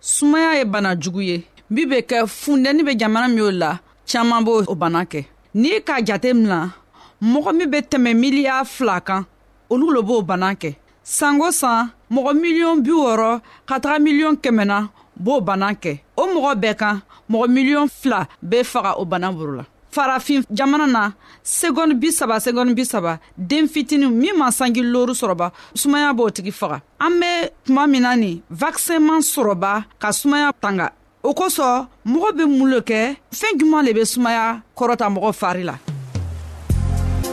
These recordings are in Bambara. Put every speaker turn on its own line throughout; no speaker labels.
sumaya ye bana jugu ye min bɛ kɛ fundɛni bɛ jamana min o la caman b'o o bana kɛ n'i k'a jate mina mɔgɔ min bɛ tɛmɛ miliya fila kan olu lo b'o bana kɛ sanko san mɔgɔ miliyɔn bi wɔɔrɔ ka taga miliyɔn kɛmɛ na b'o bana kɛ o mɔgɔ bɛɛ kan mɔgɔ miliyɔn fila bɛ faga o bana boro la farafin jamana na segɔni bi saba segɔni bi saba den fitini min ma sanji loru sɔrɔba sumaya b'o tigi faga an be tuma min na nin vakisɛnman sɔrɔba ka sumaya tanga o kosɔn mɔgɔ be mun lo kɛ fɛɛn juman le be sumaya kɔrɔta mɔgɔ fari la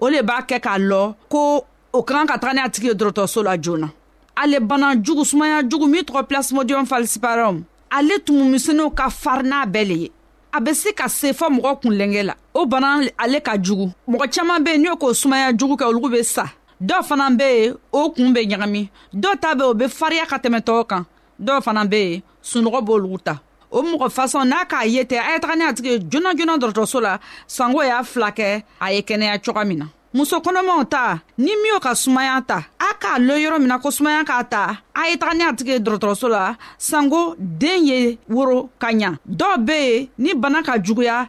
o le b'a kɛ k'a lɔ ko o ka kan ka taga ni a tigi ye dɔrɔtɔrɔso la joona ale bana jugu sumaya jugu min tɔgɔ plasmodium falciparum ale tumumisɛnninw ka farin n'a bɛɛ le ye a bɛ se ka se fɔ mɔgɔ kunlɛnkɛ la o bana ale ka jugu mɔgɔ caman bɛ yen n'o k'o sumaya jugu kɛ olu bɛ sa dɔw fana bɛ yen o kun bɛ ɲagami dɔw ta bɛ o bɛ fariya ka tɛmɛ tɔw kan dɔw fana bɛ yen sunɔgɔ b'olu ta o mɔgɔ fasɔn n'a k'a ye tɛ a ye taga ni a tigi joona joona dɔgɔtɔrɔso la sanko y'a fila kɛ a ye kɛnɛya cogoya min na muso kɔnɔmaw ta ni min y'o ka sumaya ta a k'a lo yɔrɔ min na ko sumaya k'a ta a ye taga ni a tigi dɔgɔtɔrɔso la sanko den ye woro ka ɲa dɔw be ye ni bana ka juguya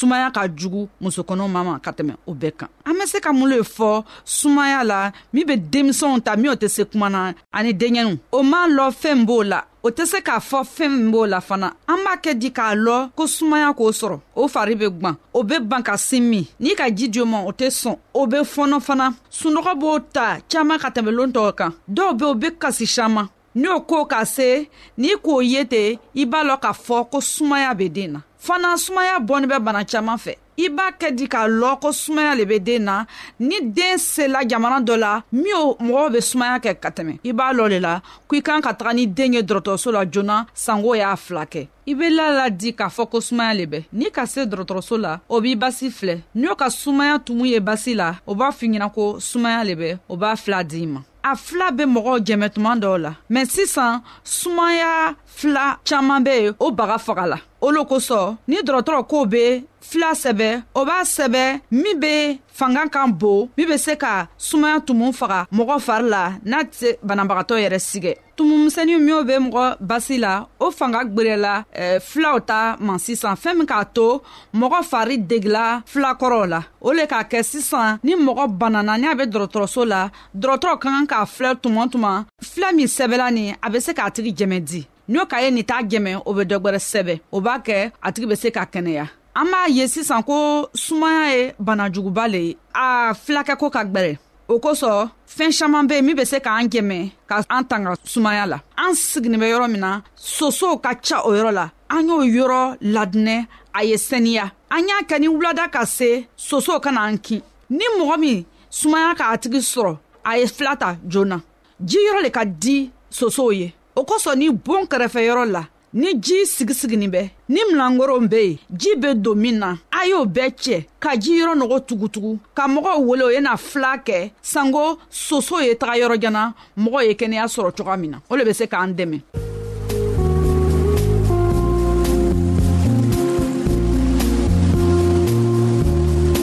sumaya ka jugu musokɔnɔ ma ma ka tɛmɛ o bɛɛ kan an bɛ se ka mun le fɔ sumaya la min bɛ denmisɛnw ta min o tɛ se kuma na ani denkɛninw o man lɔ fɛn b'o la o tɛ se k'a fɔ fɛn min b'o la fana an b'a kɛ di k'a lɔ ko sumaya k'o sɔrɔ o fari bɛ gwan o bɛ ban ka sin min n'i ka ji diyo ma o tɛ sɔn o bɛ fɔnɔ fana sunɔgɔ b'o ta caman ka tɛmɛlon tɔw kan dɔw bɛ o bɛ kasi caman n'o ko ka se n'i k'o ye ten i b'a lɔ k'a fɔ ko sumaya bɛ den na fana sumaya bɔnni bɛ bana caman fɛ i b'a kɛ di k'a lɔ ko sumaya le be den na ni den sela jamana dɔ la min o mɔgɔw be sumaya kɛ ka tɛmɛ i b'a lɔ le la ko i kan ka taga ni den ye dɔrɔtɔrɔso la joona sango y'a fila kɛ i be la la di k'a fɔ ko sumaya le bɛ ni ka se dɔrɔtɔrɔso la o b'i basi filɛ n'o ka sumaya tumu ye basi la o b'a f'i ɲɛna ko sumaya le bɛ o b'a fila d'i ma a fila bɛ mɔgɔw jɛmɛ tuma dɔw la mɛ sisan sumaya fila caman bɛ yen o baga faga la o lo kosɔn ni dɔgɔtɔrɔ ko bɛ fila sɛbɛ o b'a sɛbɛ min bɛ fanga kan bon min bɛ se ka sumaya tumu faga mɔgɔ fari la n'a tɛ banabagatɔ yɛrɛ sigɛ tumumisɛnnin minw bɛ mɔgɔ basi la o fanga gwerela eh, filaw ta ma sisan fɛɛn min k'a to mɔgɔ fari degila fila kɔrɔw la o le k'a kɛ sisan ni mɔgɔ banana ni a bɛ dɔgɔtɔrɔso la dɔgɔtɔrɔ ka kan k'a filɛ tuma tuma filɛ min sɛbɛla nin a bɛ se k'a tigi jɛmɛ di n'o ka ye nin t'a jɛmɛ o bɛ dɔ gwɛrɛ sɛbɛ o b'a kɛ a tigi bɛ se ka kɛnɛya an b'a ye sisan ko sumaya ye banajuguba le ye a filakɛ ko ka gwɛrɛ o kosɔn fɛɛn saman be min be se k'an jɛmɛ ka an tanga sumaya la an siginin be yɔrɔ min na sosow ka ca o yɔrɔ la an y'o yɔrɔ ladinɛ a ye sɛniya an y'a kɛ ni wulada ka se sosow ka na an kin ni mɔgɔ min sumaya k'a tigi sɔrɔ a ye fila ta joona ji yɔrɔ le ka di sosow ye o kosɔn ni boon kɛrɛfɛ yɔrɔ la ni ji sigisiginin bɛ ni milangoron be yen ji be don min na a y'o bɛɛ cɛ ka ji yɔrɔ nɔgɔ tugutugu ka mɔgɔw wele o ye na fila kɛ sanko soso ye taga yɔrɔ jana mɔgɔ ye kɛnɛya sɔrɔ cogoya min na o le be se k'an dɛmɛ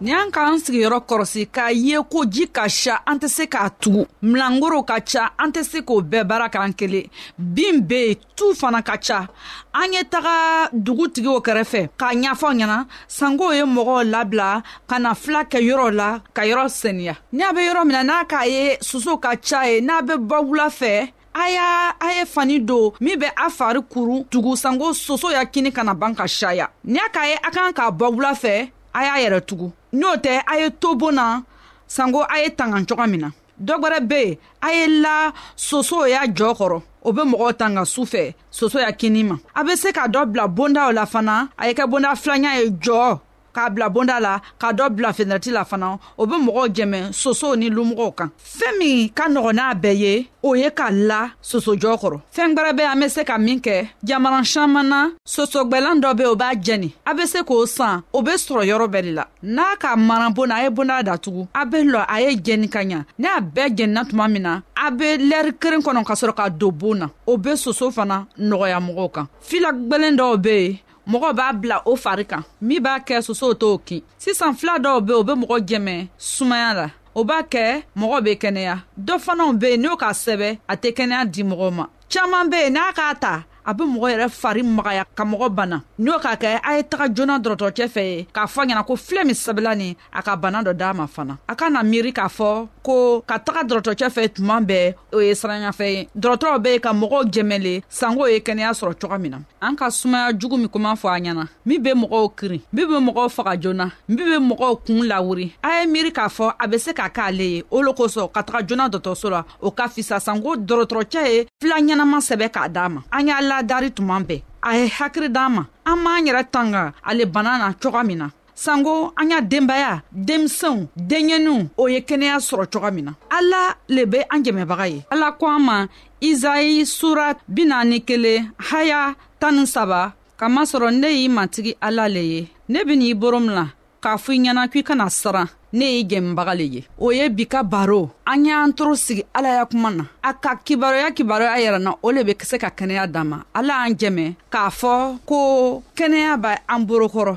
ni an k'an sigiyɔrɔ kɔrɔsi k'a ye ko ji ka siya an tɛ se k'a tugu milangoro ka ca an tɛ se k'o bɛɛ baara k'an kelen bin be yen tu fana ka ca an ye taga dugutigiw kɛrɛfɛ k'a ɲafɔ ɲɛna sanko ye mɔgɔw labila ka na fila kɛ yɔrɔ la ka yɔrɔ seniya n'a be yɔrɔ min na n'a k'a ye soso ka ca ye n'a be bɔ wula fɛ a y'a a ye fani don min bɛ a fari kurun tugu sanko soso ya kini kana ban ka saya ni a k'a ye a kan k'a bɔ wula fɛ a y'a yɛrɛ tugu n'o tɛ a ye to bon na sanko a ye tangan cogoya min na dɔ gwɛrɛ be yen a ye la soso y'a jɔɔ kɔrɔ o be mɔgɔw tanga su fɛ soso ya kini ma a be se ka dɔ bila bondaw la fana a ye kɛ bonda filanya ye jɔɔ k'a bila bonda la ka dɔ bila fenɛrɛti la fana o bɛ mɔgɔw jɛmɛ sosow ni lumɔgɔw kan fɛn min ka nɔgɔn n'a bɛɛ ye o ye ka la sosojɔ kɔrɔ fɛn gwɛrɛ bɛ an bɛ se ka min kɛ jamana caman na sosogwɛlan dɔ bɛ o b'a jɛni a bɛ se k'o san o bɛ sɔrɔ yɔrɔ bɛɛ de la n'a ka maran bon a ye bonda datugu a bɛ lɔ a ye jɛni ka ɲa ne a bɛɛ jɛnina tuma min na a bɛ lɛri keren kɔnɔ ka sɔrɔ ka don bon na o bɛ soso fana nɔgɔya mɔgɔw kan filagwɛlɛn dɔw bɛ yen mɔgɔ b'a bila o fari kan min b'a kɛ sosow t'o kin sisan fila dɔw be o be mɔgɔ jɛmɛ sumaya la o b'a kɛ mɔgɔ be kɛnɛya dɔ fanaw be yen n'o k'a sɛbɛ a tɛ kɛnɛya di mɔgɔw ma caaman be yen n'a k'a ta a be mɔgɔ yɛrɛ fari magaya ka mɔgɔ bana n'o k'a kɛ a ye taga joona dɔrɔtɔrɔcɛ fɛ ye k'a fɔ ɲɛna ko filɛ min sɛbɛla nin a ka bana dɔ d'a ma fana a ka na miiri k'a fɔ ko ka taga dɔrɔtɔrɔcɛ fɛ tuma bɛɛ o ye siranyafɛ ye dɔrɔtɔrɔ bɛ ka mɔgɔw jɛmɛle sanko ye kɛnɛya sɔrɔ cogo min na an ka sumaya jugu min kuma fɔ a ɲɛna min bɛ mɔgɔw kirin min bɛ mɔgɔw faga joona min bɛ mɔgɔw kun lawuri a ye miiri k'a fɔ a bɛ se ka k'ale ye o lo kosɔn ka taga joona dɔgɔtɔrɔso la o ka fisa sanko dɔgɔtɔrɔcɛ ye fila ɲɛnama sɛbɛ k'a d'a ma an y'a ladari tuma bɛɛ a ye hakiri d'an ma an b'an yɛrɛ tanga ale bana na cogo min na sanko an y'a denbaya denmisɛnw denɲɛninw o ye kɛnɛya sɔrɔ coga min na ala le be an jɛmɛbaga ye ala ko an ma izayi sura binaani kelen haya tan ni saba kamasɔrɔ ne y'i matigi ala le ye ne bɛ n'i boro min la k'a fɔ i ɲɛna k'i kana siran ne ye jɛmɛbaga le ye o ye bi ka baro an y'an toro sigi ala ya kuma na a ka kibaruya kibaruya yɛrɛ na o le be se ka kɛnɛya dan ma ala y'an jɛmɛ k'a fɔ ko kɛnɛya b'a an
borokɔrɔ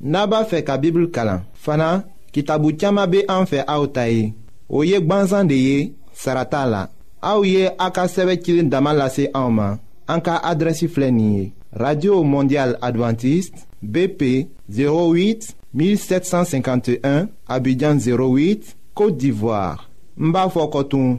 n'a b'a fɛ ka bibulu kalan fana kitabu caman bɛ an fɛ aw ta ye o ye gwansan de ye sara t'a la aw ye a ka sɛbɛn cilen dama lase anw ma an ka adrɛsi filɛ nin ye radio mondial adventiste bp 08 1751 abidjan 08 côte d'ivoire n b'a fɔ kɔtun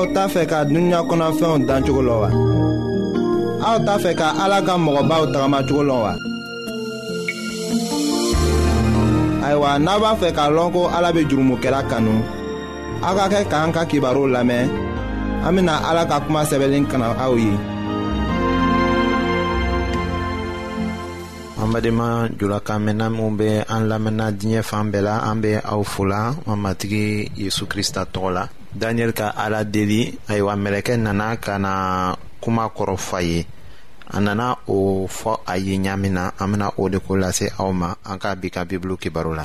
aw t'a fɛ ka dunuya kɔnɔfɛnw dan cogo la wa aw t'a fɛ ka ala ka mɔgɔbaw tagamacogo la wa ayiwa n'a b'a fɛ k'a lɔn ko ala bɛ jurumokɛla kanu aw ka kɛ k'an ka kibaru lamɛn an bɛna ala ka kuma sɛbɛnlen kana aw ye
an badenma jula kan mɛnna minw be an lamɛnna diɲɛ fan bɛɛ la an be aw fola an matigi yezu krista tɔgɔ la daniyɛli ka ala deli ayiwa mɛlɛkɛ nana ka na kuma kɔrɔ fa ye a nana o fɔ a ye ɲaamin na an bena o de ko lase aw ma an ka bi ka bibulu kibaru la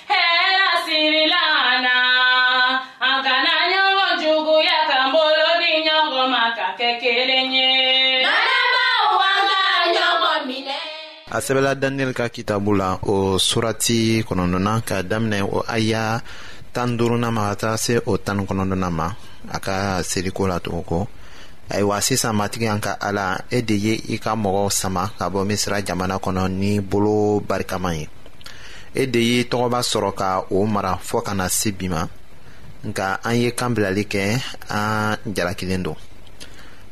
a sɛbɛla daniyɛli ka kitabu la o surati kɔnɔntɔnna ka daminɛ o aya tan duuruna ma ka taa se o tan kɔnɔntɔnna ma a ka seliko la togo ko ayiwa sisan matigi an ka ala e de ye i ka mɔgɔw sama ka bɔ misira jamana kɔnɔ ni bolo barikaman ye e de ye tɔgɔba sɔrɔ ka o mara fɔɔ ka na se bi ma nka an ye kan bilali kɛ an jalakilen don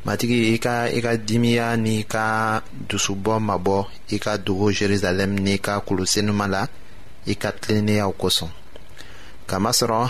matigi i ka i ka dimiya n'i ka dusubɔ mabɔ i ka dogo jerusalɛm n'i ka kulusenuma la i ka tilenneyaw kosɔn kamasɔrɔ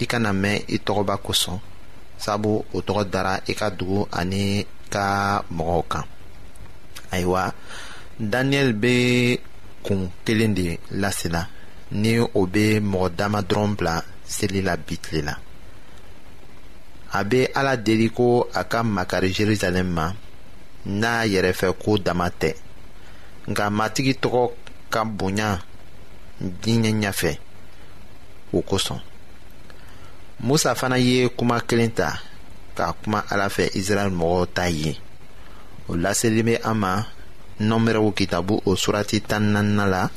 i kana mɛn i tɔgɔba kosɔn sabu o tɔgɔ dara i ka dugu ani ka mɔgɔw kan ayiwa daniyɛli bɛ kun kelen de lasela ni o bɛ mɔgɔ dama dɔrɔn bila seli la bi tile la a bɛ ala deli ko a ka makari jerusalɛm ma n'a yɛrɛfɛ ko dama tɛ nka matigi tɔgɔ ka bonya diɲɛ ɲɛfɛ o kosɔn musa fana ye kuma kelen ta ka kuma ala fɛ israɛl mɔgɔw ta ye o laseli bɛ an ma nɔnbɛrɛw kitabu o surati tan naanina la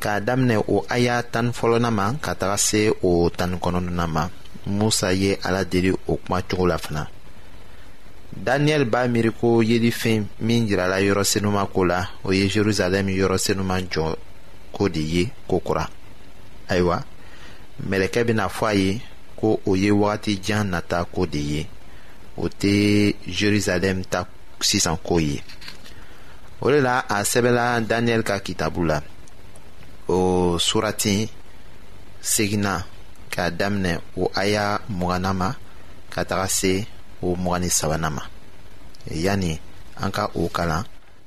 k'a daminɛ o aya tan fɔlɔna ma ka taga se o tan kɔnɔnna ma musa ye ala deli o kuma cogo la fana daniyɛli b'a miiri ko yelifɛn min jirala yɔrɔ senuma ko la o ye jerusalɛm yɔrɔ senuma jɔ ko de ye ko kura ayiwa mɛlɛkɛ bɛna fɔ a ye ko o ye wagati jan nata ko de ye o tɛ jerusalem ta sisan ko ye o de la a sɛbɛla daniel ka kitabu la o surati seginna k'a daminɛ o aya mugana ma ka taga se o mugani sabana ma yanni an ka o kalan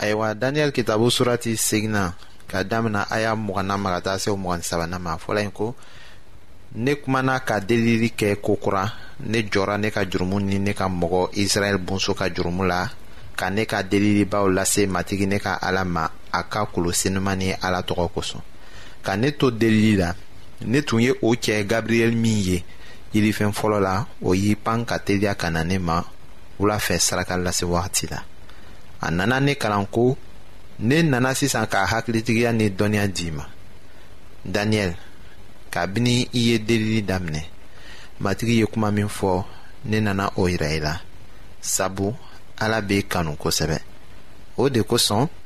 ayiwa daniyɛli kitabu surati seginna ka damina a y'a mugana ma ka taa se mugan sabanan ma fɔlɔ in ko ne kumana ka delili kɛ ko kura ne jɔra ne ka jurumu ni ne ka mɔgɔ israɛl bonso ka jurumu la ka ne ka delilibaw lase matigi ne ka ala ma a ka kolo senuman ni ala tɔgɔ kosɔn ka ne to delili la ne tun ye o cɛ gabriyɛli min ye yirifɛn fɔlɔ la o y'i pan ka teliya ka na ne ma wula fɛ saraka lase wagati la a nana ne kalan ko ne nana sisan ka hakilitigiya ni dɔnniya d'i ma daniyɛli kabini i ye delili daminɛ matigi ye kuma min fɔ ne nana o yira i la sabu ala b'i kanu kosɛbɛ o de kosɔn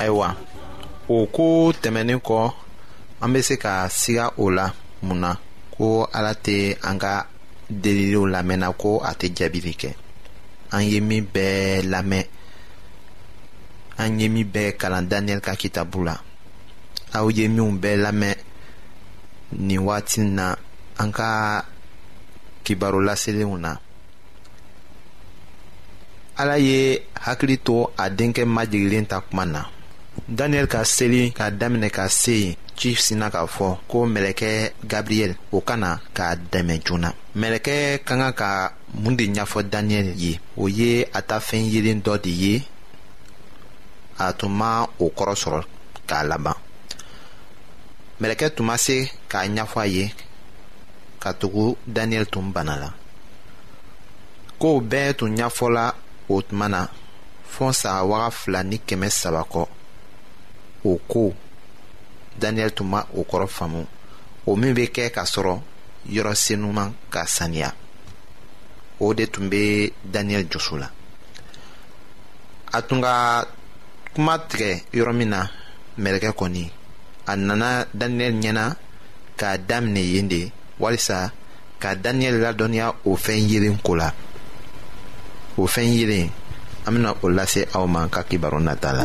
ayiwa o ko tɛmɛnin kɔ an bɛ se ka siga o la mun na ko ala tɛ an ka deliliw lamɛnna ko a tɛ jaabili kɛ an ye min bɛɛ lamɛn an ye min bɛɛ kalan daniyɛli ka kitabu la aw ye minnu bɛɛ lamɛn nin waati in na an ka kibaru laselenw na ala ye hakili to a denkɛ majigilen ta kuma na daniyɛli ka seli k'a daminɛ ka se yen ci sinna k'a fɔ ko mɛlɛkɛ gabriyɛli o ka na k'a dɛmɛ joona mɛlɛkɛ ka kan ka mun de ɲɛfɔ daniyɛli ye o ye a ta fɛn yelen dɔ de ye a tun ma o kɔrɔ sɔrɔ k'a laban mɛlɛkɛ tun ma se k'a ɲɛfɔ a ye ka tugu daniyɛli tun bana la kow bɛɛ tun ɲɛfɔla o tuma na fɔ saa waga fila ni kɛmɛ saba kɔ o ko daniyɛli tun ma o kɔrɔ faamu o min bɛ kɛ ka sɔrɔ yɔrɔ senuman ka saniya o de tun bɛ daniyɛli joso la a tun ka kuma tigɛ yɔrɔ min na mɛlɛkɛ kɔni a nana daniyɛli ɲɛna k'a daminɛ yen de walisa ka daniyɛli ladɔnniya o fɛn yelen ko la o fɛn yelen an bena o lase aw ma ka kibaru nata la